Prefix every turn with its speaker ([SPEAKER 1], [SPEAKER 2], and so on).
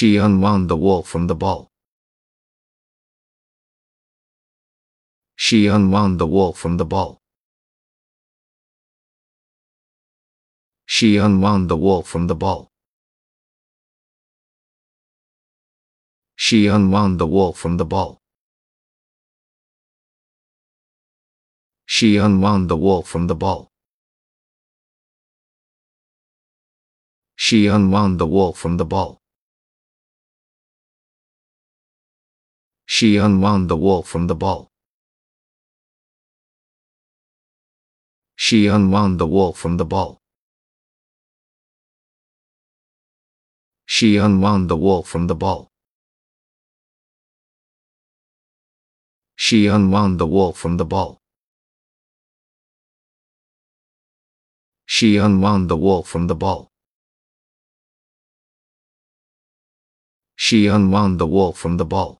[SPEAKER 1] She unwound the wool from the ball. She unwound the wool from the ball. She unwound the wool from the ball. She unwound the wool from the ball. She unwound the wool from the ball. She unwound the wool from the ball. She unwound the wool from the ball. She unwound the wool from the ball. She unwound the wool from the ball. She unwound the wool from the ball. She unwound the wool from the ball. She unwound the wall from the ball.